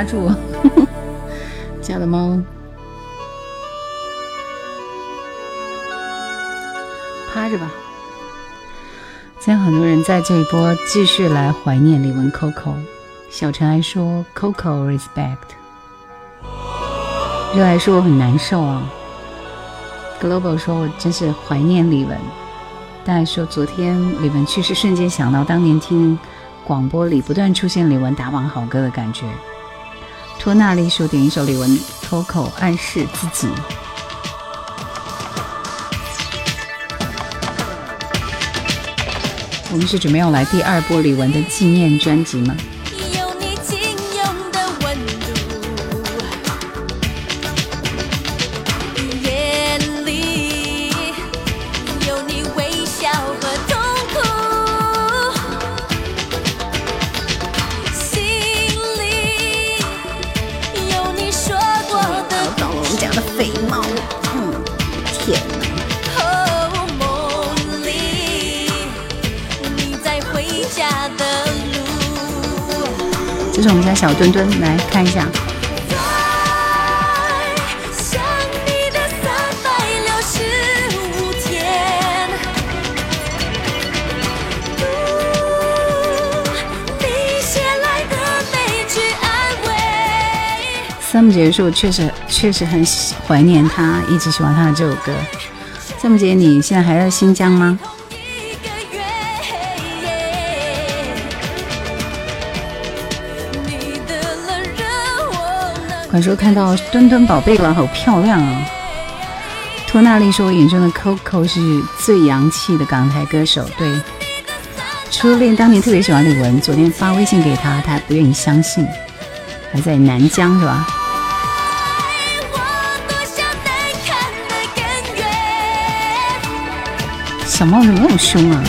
抓住 家的猫，趴着吧。现在很多人在这一波继续来怀念李玟 Coco。小陈还说 Coco respect。热爱说我很难受啊。Global 说我真是怀念李玟。大家说昨天李玟去世，瞬间想到当年听广播里不断出现李玟打榜好歌的感觉。托纳利说点一首李玟 Coco，暗示自己。我们是准备要来第二波李玟的纪念专辑吗？这是我们家小墩墩，来看一下。三木结束，确实确实很怀念他，一直喜欢他的这首歌。三木姐，你现在还在新疆吗？管说看到墩墩宝贝了，好漂亮啊！托纳利说，我眼中的 Coco 是最洋气的港台歌手。对，初恋当年特别喜欢李玟，昨天发微信给他，他还不愿意相信，还在南疆是吧？小猫怎么那么凶啊？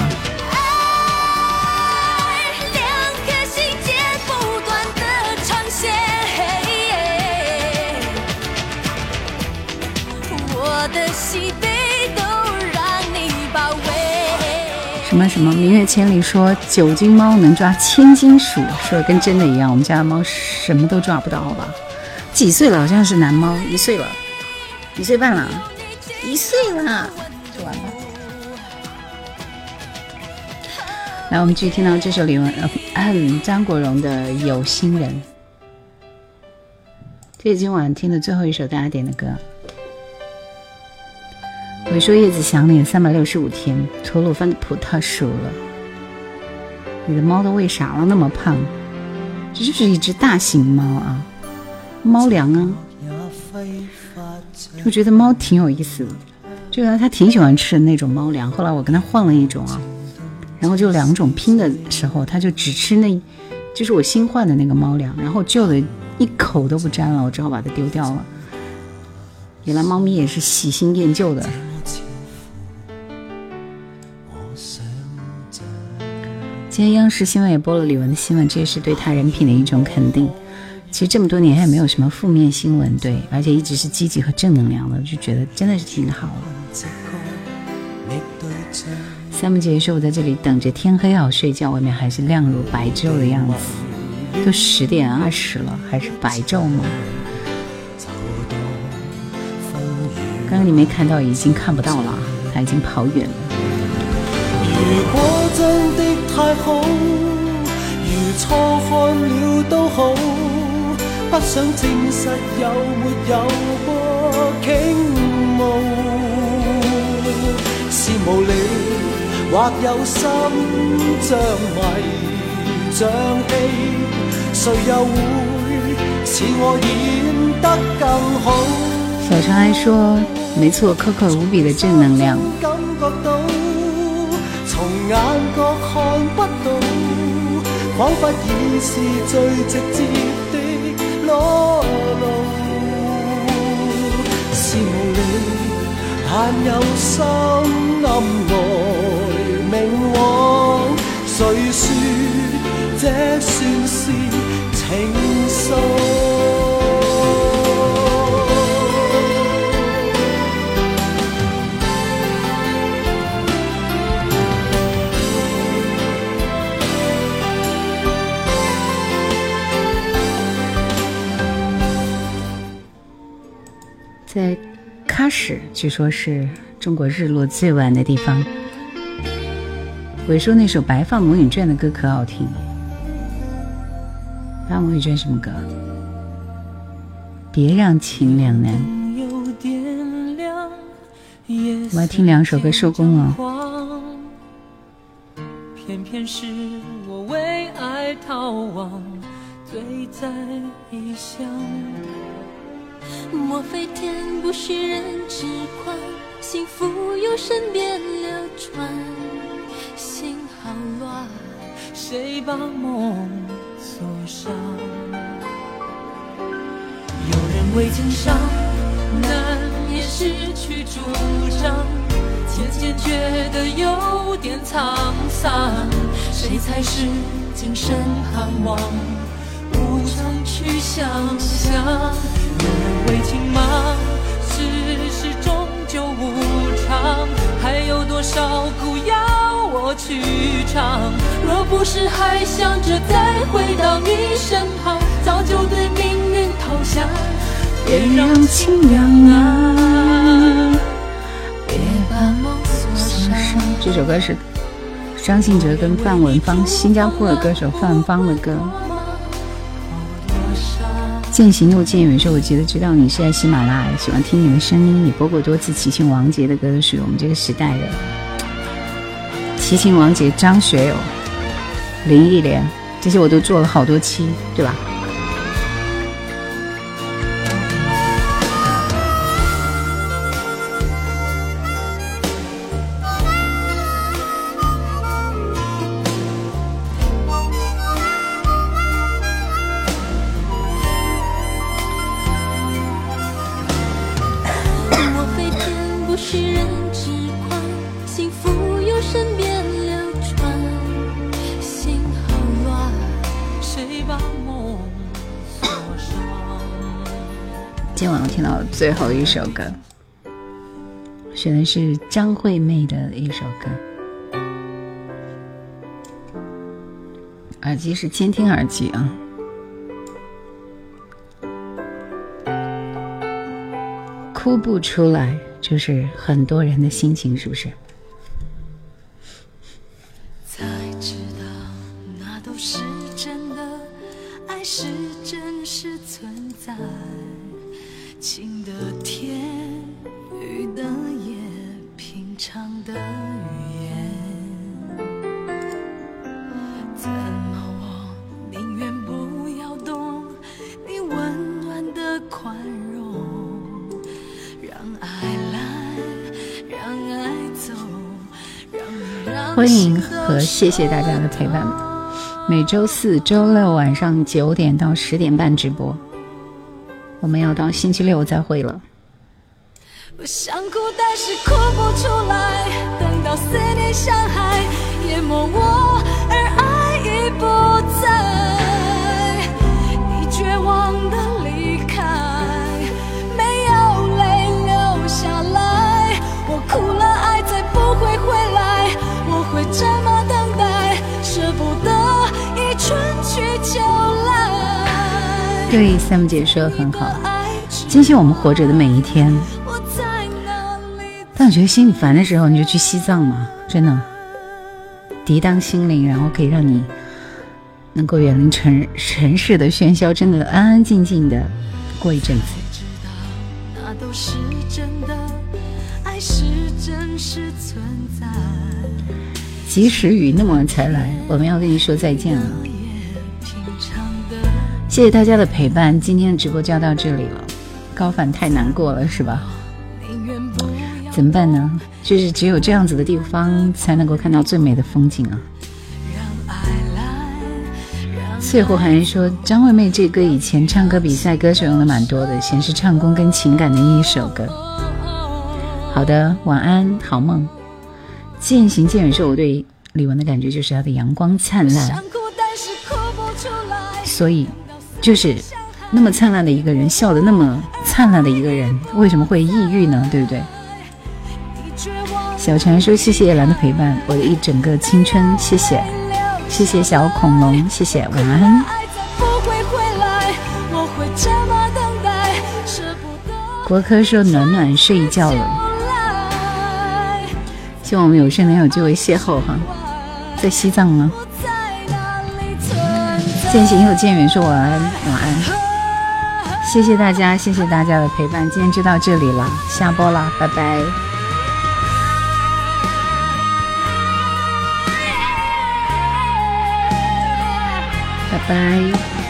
什么什么？明月千里说九斤猫能抓千斤鼠，说的跟真的一样。我们家的猫什么都抓不到，好吧？几岁了？好像是男猫，一岁了，一岁半了，一岁了，就完了。来，我们继续听到这首李玟，嗯，张国荣的《有心人》，这是今晚听的最后一首大家点的歌。我说叶子想你三百六十五天，吐鲁番的葡萄熟了。你的猫都喂啥了？那么胖，这就是一只大型猫啊，猫粮啊。我觉得猫挺有意思的，就它挺喜欢吃的那种猫粮。后来我跟它换了一种啊，然后就两种拼的时候，它就只吃那，就是我新换的那个猫粮，然后旧的一口都不沾了，我只好把它丢掉了。原来猫咪也是喜新厌旧的。今天央视新闻也播了李玟的新闻，这也是对她人品的一种肯定。其实这么多年也没有什么负面新闻，对，而且一直是积极和正能量的，就觉得真的是挺好的。三木姐说：“我在这里等着天黑好睡觉，外面还是亮如白昼的样子，都十点二十了，还是白昼吗？”刚刚你没看到，已经看不到了，他已经跑远了。如果真的太好，如错看了都好，不想证实有没有过倾慕。是无理，或有心像迷像戏，谁又会似我演得更好？小长还说，没错，Coco 无比的正能量。眼角看不到，仿佛已是最直接的裸露。是无理，但有心暗来明往。谁说这算是情愫？在喀什，据说是中国日落最晚的地方。伟叔那首《白发魔女传》的歌可好听，《白发魔女传》什么歌？别让情两难。我要听两首歌收工了。偏偏是我为爱逃亡，醉在异乡。莫非天不许人痴狂，幸福由身边流转。心好乱，谁把梦锁上？有人为情伤，难免失去主张，渐渐觉得有点沧桑。谁才是今生盼望？无从去想象。有人为情忙，世事终究无常，还有多少苦要我去尝？若不是还想着再回到你身旁，早就对命运投降。别让情两难，别把梦锁上。这首歌是张信哲跟范文芳，新加坡的歌手范文芳的歌。渐行又渐远，说我觉得知道你是在喜马拉雅，喜欢听你的声音。你播过多次齐秦王杰的歌，都属于我们这个时代的。齐秦王杰、张学友、林忆莲，这些我都做了好多期，对吧？最后一首歌，选的是张惠妹的一首歌，耳机是监听耳机啊。哭不出来，就是很多人的心情，是不是？欢迎和谢谢大家的陪伴。每周四周六晚上九点到十点半直播，我们要到星期六再会了。我想哭，但是哭不出来。等到思念像海淹没我，而爱已不在。我会这么等待，舍不得一春去秋来。对，Sam 姐说的很好，珍惜我们活着的每一天。当你觉得心里烦的时候，你就去西藏嘛，真的，涤荡心灵，然后可以让你能够远离城城市的喧嚣，真的安安静静的过一阵子。及时雨那么晚才来，我们要跟你说再见了。谢谢大家的陪伴，今天的直播就要到这里了。高反太难过了，是吧？怎么办呢？就是只有这样子的地方才能够看到最美的风景啊。翠湖寒说，张惠妹这歌以前唱歌比赛歌手用的蛮多的，显示唱功跟情感的一首歌。好的，晚安，好梦。渐行渐远，说我对李玟的感觉就是她的阳光灿烂，所以。就是那么灿烂的一个人，笑的那么灿烂的一个人，为什么会抑郁呢？对不对？小陈说：“谢谢叶兰的陪伴，我的一整个青春。”谢谢，谢谢小恐龙，谢谢，晚安。国科说暖暖睡一觉了，希望我们有生能有机会邂逅哈，在西藏吗？渐行又渐远说晚安晚安，谢谢大家，谢谢大家的陪伴，今天就到这里了，下播了，拜拜，拜拜。